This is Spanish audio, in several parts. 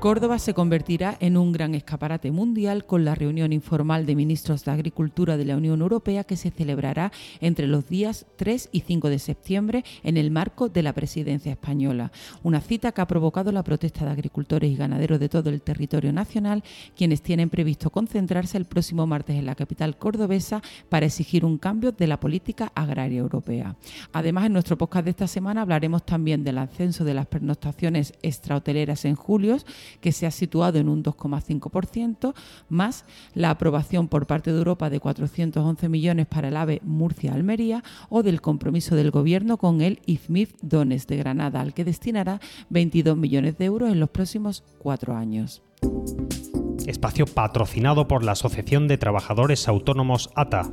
Córdoba se convertirá en un gran escaparate mundial con la reunión informal de ministros de Agricultura de la Unión Europea que se celebrará entre los días 3 y 5 de septiembre en el marco de la presidencia española. Una cita que ha provocado la protesta de agricultores y ganaderos de todo el territorio nacional, quienes tienen previsto concentrarse el próximo martes en la capital cordobesa para exigir un cambio de la política agraria europea. Además, en nuestro podcast de esta semana hablaremos también del ascenso de las pernoctaciones extrahoteleras en julio que se ha situado en un 2,5%, más la aprobación por parte de Europa de 411 millones para el AVE Murcia-Almería o del compromiso del Gobierno con el IFMIF Dones de Granada, al que destinará 22 millones de euros en los próximos cuatro años. Espacio patrocinado por la Asociación de Trabajadores Autónomos ATA.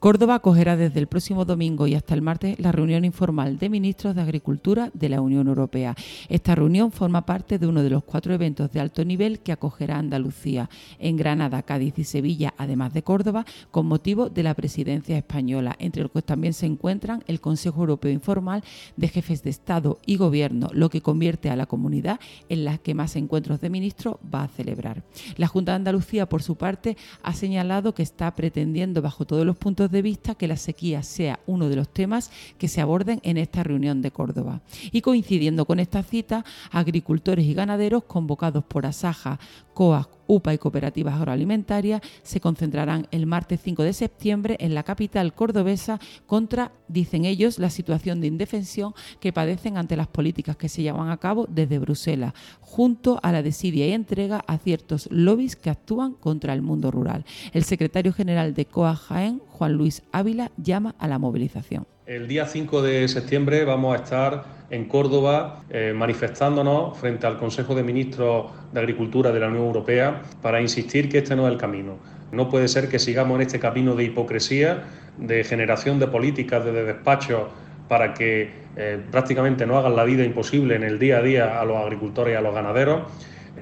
Córdoba acogerá desde el próximo domingo y hasta el martes la reunión informal de ministros de Agricultura de la Unión Europea. Esta reunión forma parte de uno de los cuatro eventos de alto nivel que acogerá Andalucía en Granada, Cádiz y Sevilla, además de Córdoba, con motivo de la presidencia española, entre los que también se encuentran el Consejo Europeo Informal de Jefes de Estado y Gobierno, lo que convierte a la comunidad en la que más encuentros de ministros va a celebrar. La Junta de Andalucía, por su parte, ha señalado que está pretendiendo, bajo todos los puntos de vista que la sequía sea uno de los temas que se aborden en esta reunión de Córdoba. Y coincidiendo con esta cita, agricultores y ganaderos convocados por Asaja, COAC, UPA y cooperativas agroalimentarias se concentrarán el martes 5 de septiembre en la capital cordobesa contra, dicen ellos, la situación de indefensión que padecen ante las políticas que se llevan a cabo desde Bruselas, junto a la desidia y entrega a ciertos lobbies que actúan contra el mundo rural. El secretario general de COA Jaén, Juan Luis Ávila, llama a la movilización. El día 5 de septiembre vamos a estar en Córdoba eh, manifestándonos frente al Consejo de Ministros de Agricultura de la Unión Europea para insistir que este no es el camino. No puede ser que sigamos en este camino de hipocresía, de generación de políticas, de despacho para que eh, prácticamente no hagan la vida imposible en el día a día a los agricultores y a los ganaderos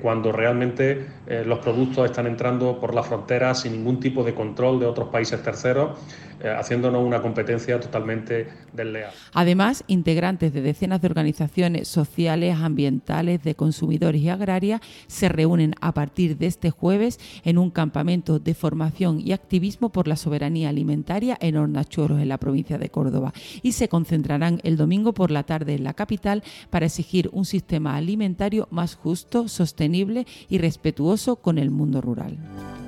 cuando realmente eh, los productos están entrando por la frontera sin ningún tipo de control de otros países terceros, eh, haciéndonos una competencia totalmente desleal. Además, integrantes de decenas de organizaciones sociales, ambientales, de consumidores y agrarias se reúnen a partir de este jueves en un campamento de formación y activismo por la soberanía alimentaria en Hornachuelos, en la provincia de Córdoba, y se concentrarán el domingo por la tarde en la capital para exigir un sistema alimentario más justo, sostenible y respetuoso con el mundo rural.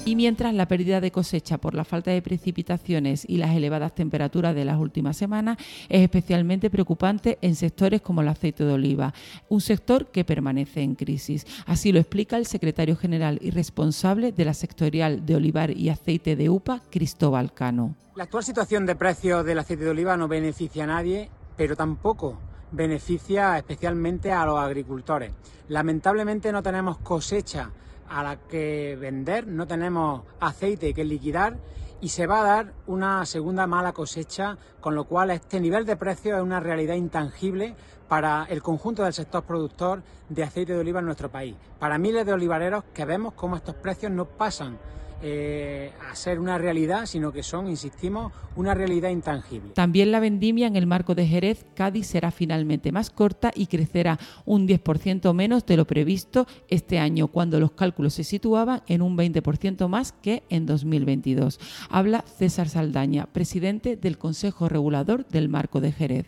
Y mientras la pérdida de cosecha por la falta de precipitaciones y las elevadas temperaturas de las últimas semanas es especialmente preocupante en sectores como el aceite de oliva, un sector que permanece en crisis. Así lo explica el secretario general y responsable de la sectorial de olivar y aceite de UPA, Cristóbal Cano. La actual situación de precios del aceite de oliva no beneficia a nadie, pero tampoco beneficia especialmente a los agricultores. Lamentablemente no tenemos cosecha a la que vender, no tenemos aceite que liquidar y se va a dar una segunda mala cosecha, con lo cual este nivel de precio es una realidad intangible para el conjunto del sector productor de aceite de oliva en nuestro país. Para miles de olivareros que vemos cómo estos precios no pasan eh, a ser una realidad, sino que son, insistimos, una realidad intangible. También la vendimia en el marco de Jerez, Cádiz será finalmente más corta y crecerá un 10% menos de lo previsto este año, cuando los cálculos se situaban en un 20% más que en 2022. Habla César Saldaña, presidente del Consejo Regulador del Marco de Jerez.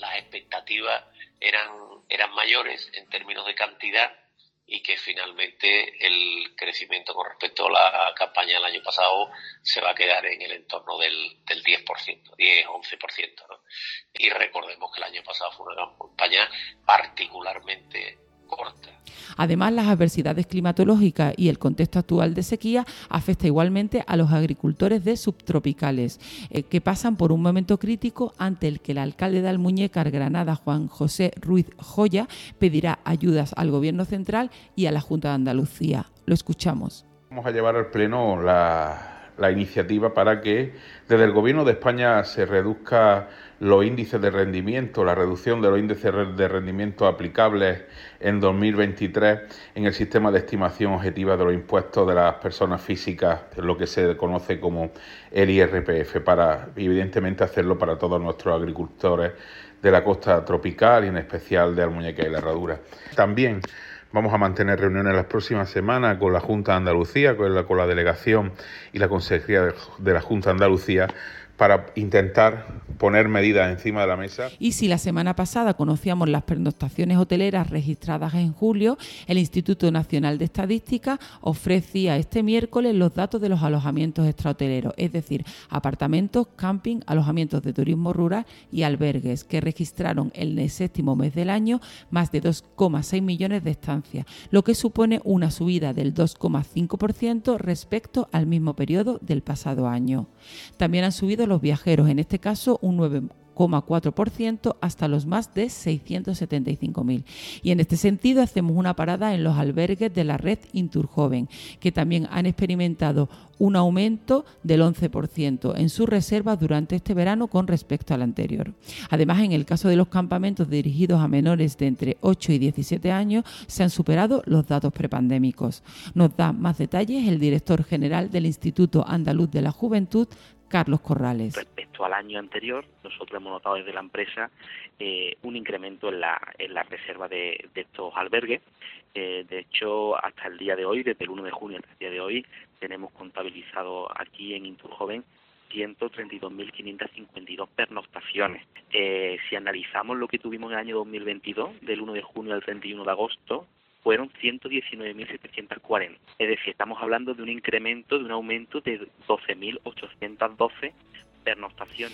Las expectativas eran, eran mayores en términos de cantidad y que finalmente el crecimiento con respecto a la campaña del año pasado se va a quedar en el entorno del, del 10%, 10, 11%. ¿no? Y recordemos que el año pasado fue una campaña particularmente corta. Además, las adversidades climatológicas y el contexto actual de sequía afecta igualmente a los agricultores de subtropicales, eh, que pasan por un momento crítico ante el que el alcalde de Almuñécar, Granada, Juan José Ruiz Joya, pedirá ayudas al Gobierno central y a la Junta de Andalucía. Lo escuchamos. Vamos a llevar al Pleno la, la iniciativa para que desde el Gobierno de España se reduzca los índices de rendimiento, la reducción de los índices de rendimiento aplicables en 2023 en el sistema de estimación objetiva de los impuestos de las personas físicas, lo que se conoce como el IRPF, para evidentemente hacerlo para todos nuestros agricultores de la costa tropical y en especial de Almuñeca y la Herradura. También Vamos a mantener reuniones las próximas semanas con la Junta de Andalucía, con la, con la delegación y la Consejería de la Junta de Andalucía para intentar poner medidas encima de la mesa. Y si la semana pasada conocíamos las pernoctaciones hoteleras registradas en julio, el Instituto Nacional de Estadística ofrecía este miércoles los datos de los alojamientos extrahoteleros, es decir, apartamentos, camping, alojamientos de turismo rural y albergues, que registraron en el séptimo mes del año más de 2,6 millones de estancias, lo que supone una subida del 2,5% respecto al mismo periodo del pasado año. También han subido los viajeros, en este caso un 9,4% hasta los más de 675.000. Y en este sentido hacemos una parada en los albergues de la red Inturjoven, que también han experimentado un aumento del 11% en su reserva durante este verano con respecto al anterior. Además, en el caso de los campamentos dirigidos a menores de entre 8 y 17 años, se han superado los datos prepandémicos. Nos da más detalles el director general del Instituto Andaluz de la Juventud, Carlos Corrales. Respecto al año anterior, nosotros hemos notado desde la empresa eh, un incremento en la, en la reserva de, estos albergues. Eh, de hecho, hasta el día de hoy, desde el 1 de junio hasta el día de hoy, tenemos contabilizado aquí en Inturjoven 132.552 pernoctaciones. Eh, si analizamos lo que tuvimos en el año 2022, del 1 de junio al 31 de agosto, fueron 119.740. Es decir, estamos hablando de un incremento, de un aumento de 12.812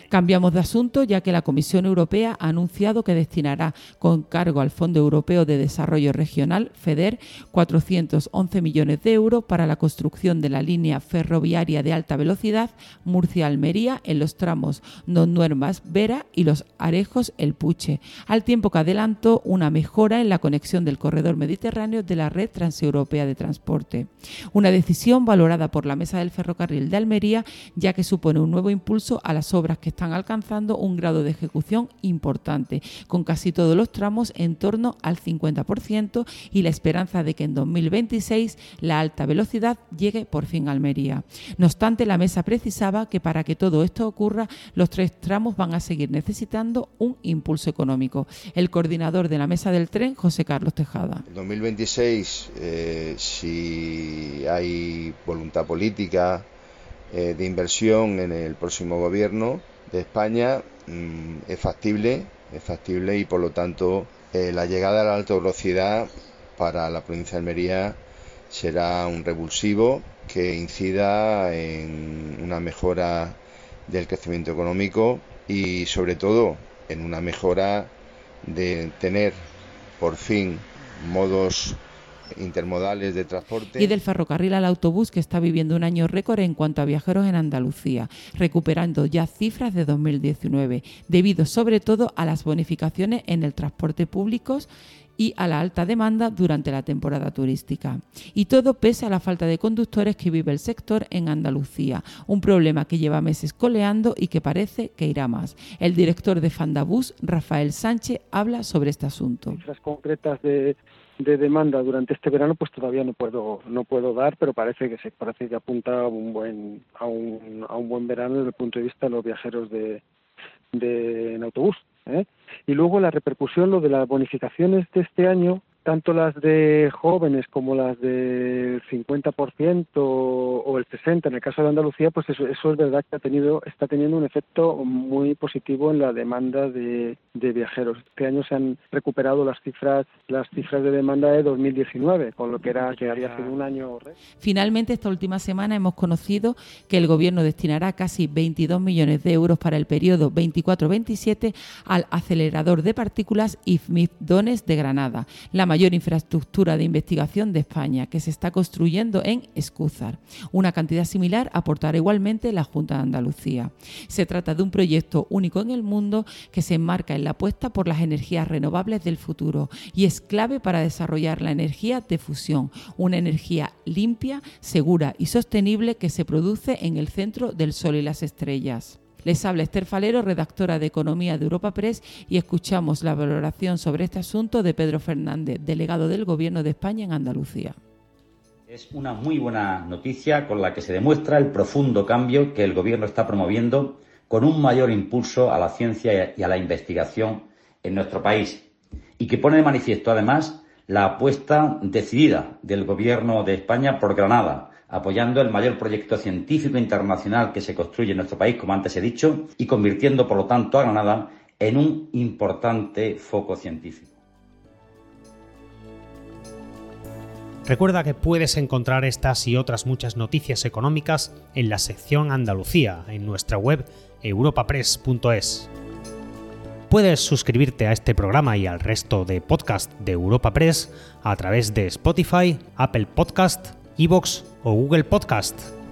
Cambiamos de asunto ya que la Comisión Europea ha anunciado que destinará con cargo al Fondo Europeo de Desarrollo Regional, FEDER, 411 millones de euros para la construcción de la línea ferroviaria de alta velocidad Murcia-Almería en los tramos Nuermas-Vera y los Arejos-El Puche, al tiempo que adelantó una mejora en la conexión del corredor mediterráneo de la red transeuropea de transporte. Una decisión valorada por la Mesa del Ferrocarril de Almería ya que supone un nuevo impulso a las obras que están alcanzando un grado de ejecución importante, con casi todos los tramos en torno al 50% y la esperanza de que en 2026 la alta velocidad llegue por fin a Almería. No obstante, la mesa precisaba que para que todo esto ocurra, los tres tramos van a seguir necesitando un impulso económico. El coordinador de la mesa del tren, José Carlos Tejada. En 2026, eh, si hay voluntad política, eh, de inversión en el próximo gobierno de España mm, es factible, es factible y por lo tanto eh, la llegada a la alta velocidad para la provincia de Almería será un revulsivo que incida en una mejora del crecimiento económico y sobre todo en una mejora de tener por fin modos intermodales de transporte. Y del ferrocarril al autobús que está viviendo un año récord en cuanto a viajeros en Andalucía, recuperando ya cifras de 2019, debido sobre todo a las bonificaciones en el transporte público y a la alta demanda durante la temporada turística. Y todo pese a la falta de conductores que vive el sector en Andalucía, un problema que lleva meses coleando y que parece que irá más. El director de Fandabús, Rafael Sánchez, habla sobre este asunto. Cifras concretas de de demanda durante este verano pues todavía no puedo no puedo dar pero parece que se parece que apunta a un buen a un, a un buen verano desde el punto de vista de los viajeros de, de en autobús ¿eh? y luego la repercusión lo de las bonificaciones de este año tanto las de jóvenes como las del 50% o el 60% en el caso de Andalucía, pues eso, eso es verdad que ha tenido, está teniendo un efecto muy positivo en la demanda de, viajeros. Este año se han recuperado las cifras, las cifras de demanda de 2019, con lo que era que había sido un año. Finalmente, esta última semana hemos conocido que el Gobierno destinará casi 22 millones de euros para el periodo 24-27 al acelerador de partículas IFMIF Dones de Granada. La mayor infraestructura de investigación de España, que se está construyendo en Escúzar. Una cantidad similar aportará igualmente la Junta de Andalucía. Se trata de un proyecto único en el mundo que se enmarca en la apuesta por las energías renovables del futuro y es clave para desarrollar la energía de fusión, una energía limpia, segura y sostenible que se produce en el centro del Sol y las estrellas. Les habla Esther Falero, redactora de Economía de Europa Press, y escuchamos la valoración sobre este asunto de Pedro Fernández, delegado del Gobierno de España en Andalucía. Es una muy buena noticia con la que se demuestra el profundo cambio que el Gobierno está promoviendo con un mayor impulso a la ciencia y a la investigación en nuestro país y que pone de manifiesto además la apuesta decidida del Gobierno de España por Granada, apoyando el mayor proyecto científico internacional que se construye en nuestro país, como antes he dicho, y convirtiendo, por lo tanto, a Granada en un importante foco científico. Recuerda que puedes encontrar estas y otras muchas noticias económicas en la sección Andalucía en nuestra web europapress.es. Puedes suscribirte a este programa y al resto de podcast de Europa Press a través de Spotify, Apple Podcast, Evox o Google Podcast.